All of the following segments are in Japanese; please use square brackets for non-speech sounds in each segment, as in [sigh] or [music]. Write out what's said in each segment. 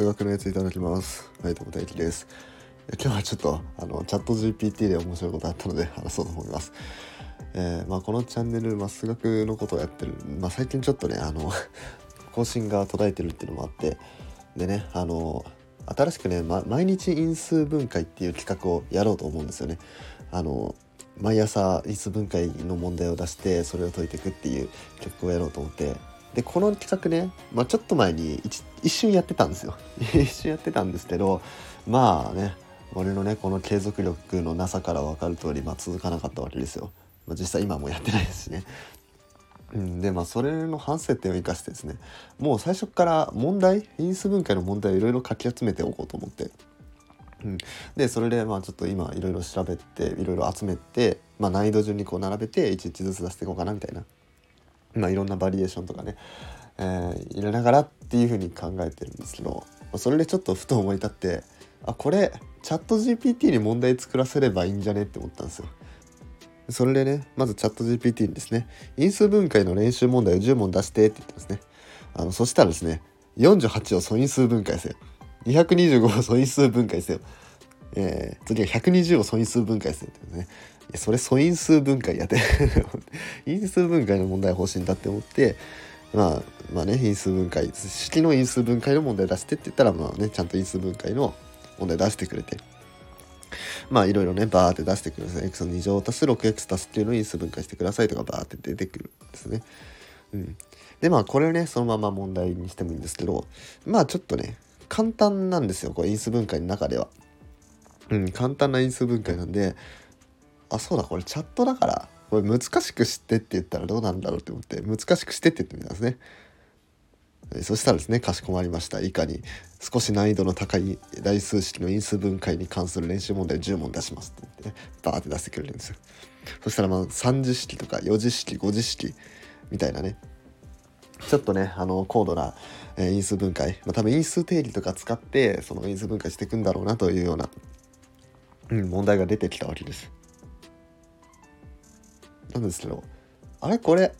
数学のやついただきます。はい、どうも大輝です。今日はちょっとあのチャット GPT で面白いことあったので話そうと思います。えーまあ、このチャンネル、まあ、数学のことをやってる、まあ、最近ちょっとねあの [laughs] 更新が途絶えてるっていうのもあってでねあの新しくね、ま、毎日因数分解っていう企画をやろうと思うんですよね。あの毎朝因数分解の問題を出してそれを解いていくっていう企画をやろうと思ってでこの企画ね、まあ、ちょっと前に一一瞬やってたんですよ。[laughs] 一瞬やってたんですけどまあね俺のねこの継続力のなさから分かる通り、まあ、続かなかったわけですよ、まあ、実際今もやってないですしね。うん、でまあそれの反省点を生かしてですねもう最初から問題因数分解の問題をいろいろ書き集めておこうと思って、うん、でそれでまあちょっと今いろいろ調べていろいろ集めて、まあ、難易度順にこう並べて一日ずつ出していこうかなみたいな、まあ、いろんなバリエーションとかね、えー入れながらっていうふうに考えてるんですけど、それでちょっとふと思い立ってあこれチャット GPT に問題作らせればいいんじゃねって思ったんですよ。それでねまずチャット GPT にですね因数分解の練習問題を10問出してって言ってますね。あのそしたらですね48を素因数分解せよ。225を素因数分解せよ。えー、次は120を素因数分解せよってね。いやそれ素因数分解やって [laughs] 因数分解の問題方針だって思ってまあまあね因数分解式の因数分解の問題出してって言ったらまあねちゃんと因数分解の問題出してくれて。まあいろいろねバーって出してくるんですね x の2乗足す 6x 足すっていうのを因数分解してくださいとかバーって出てくるんですね。うん、でまあこれをねそのまま問題にしてもいいんですけどまあちょっとね簡単なんですよこれ因数分解の中では。うん簡単な因数分解なんであそうだこれチャットだからこれ難しくしてって言ったらどうなんだろうって思って難しくしてって言ってみたんですね。えそしたらですね、かしこまりました。以下に少し難易度の高い代数式の因数分解に関する練習問題を10問出しますって言ってね、バーって出してくれるんですよ。そしたらまあ3次式とか4次式、5次式みたいなね、ちょっとね、あの、高度な、えー因数分解、まあ、多分因数定理とか使って、その因数分解していくんだろうなというような、うん、問題が出てきたわけです。なんですけど、あれ？これ、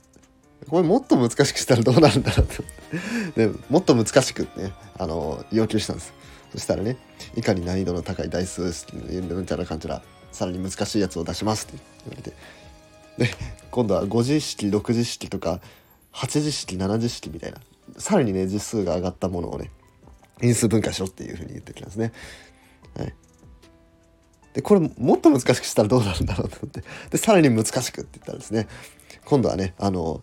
これもっと難しくしたらどうなるんだろうと。[laughs] でもっと難しくねあの要求したんです。そしたらねいかに難易度の高い台数式のちゃらかんちゃらさらに難しいやつを出しますって言われて。で今度は5次式6次式とか8次式7次式みたいな。さらにね実数が上がったものをね因数分解しろっていうふうに言ってきますね。はい。でこれもっと難しくしたらどうなるんだろうと思って。でさらに難しくって言ったらですね今度はねあの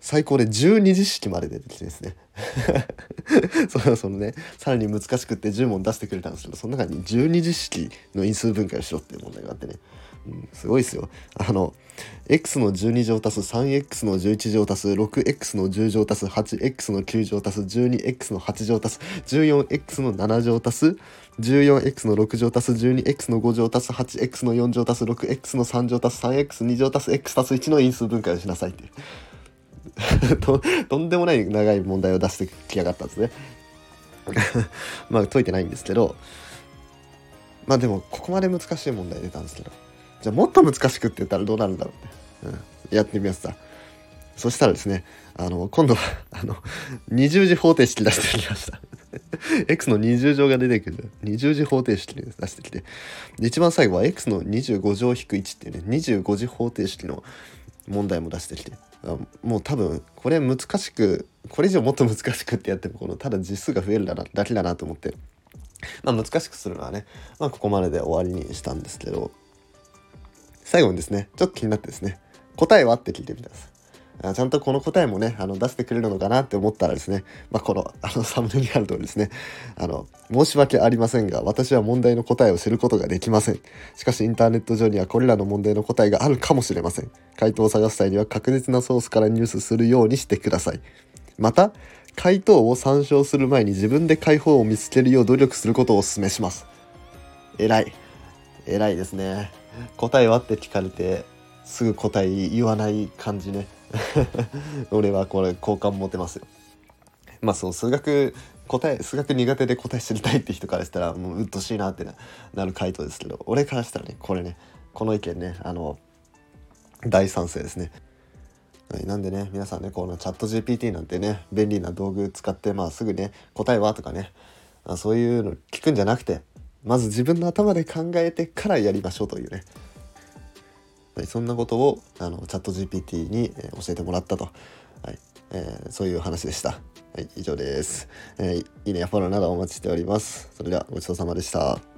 最高で12次式まで出てきてですね。[laughs] そのそのねさらに難しくって10問出してくれたんですけどその中に12次式の因数分解をしろっていう問題があってね、うん、すごいですよあの x の12乗足す 3x の11乗足す 6x の10乗足す 8x の9乗足す 12x の8乗足す 14x の7乗足す 14x の6乗足す 12x の5乗足す 8x の4乗足す 6x の3乗足す 3x2 乗足す x 足す1の因数分解をしなさいっていう。[laughs] ととんでもない長い問題を出してきやがったんですね。[laughs] まあ解いてないんですけどまあでもここまで難しい問題出たんですけどじゃあもっと難しくって言ったらどうなるんだろうって、うん、やってみましたそしたらですねあの今度はあの二重次方程式出してきました。[laughs] X の二重乗が出てくる。二重次方程式出してきて。で一番最後は x の25乗引く1っていうね25次方程式の問題も出してきて。もう多分これ難しくこれ以上もっと難しくってやってもこのただ実数が増えるだなだけだなと思って、まあ、難しくするのはね、まあ、ここまでで終わりにしたんですけど。最後にですねちょっと気になってですね答えは？って聞いてみたんです。あちゃんとこの答えもねあの出してくれるのかなって思ったらですね、まあ、このあのサムネにある通りですねあの申し訳ありませんが私は問題の答えを知ることができません。しかしインターネット上にはこれらの問題の答えがあるかもしれません。回答を探す際には確実なソースから入手するようにしてください。また回答を参照する前に自分で解放を見つけるよう努力することをお勧めします。偉い。偉いですね。答えは？って聞かれてすぐ答え言わない感じね。[laughs] 俺はこれ好感持てますよ。まあそう数学答え数学苦手で答え知りたいって人からしたらもううっとしいなってなる回答ですけど俺からしたらねこれねこの意見ねあの大賛成ですね。はい、なんでね皆さんねこのチャット GPT なんてね便利な道具使ってまあすぐね答えは？とかねあそういうの聞くんじゃなくてまず自分の頭で考えてからやりましょうというね、そんなことをあのチャット GPT に、教えてもらったと、はいえー、そういう話でした。はい、以上です、えー、いいねやフォローなどお待ちしております。それではごちそうさまでした。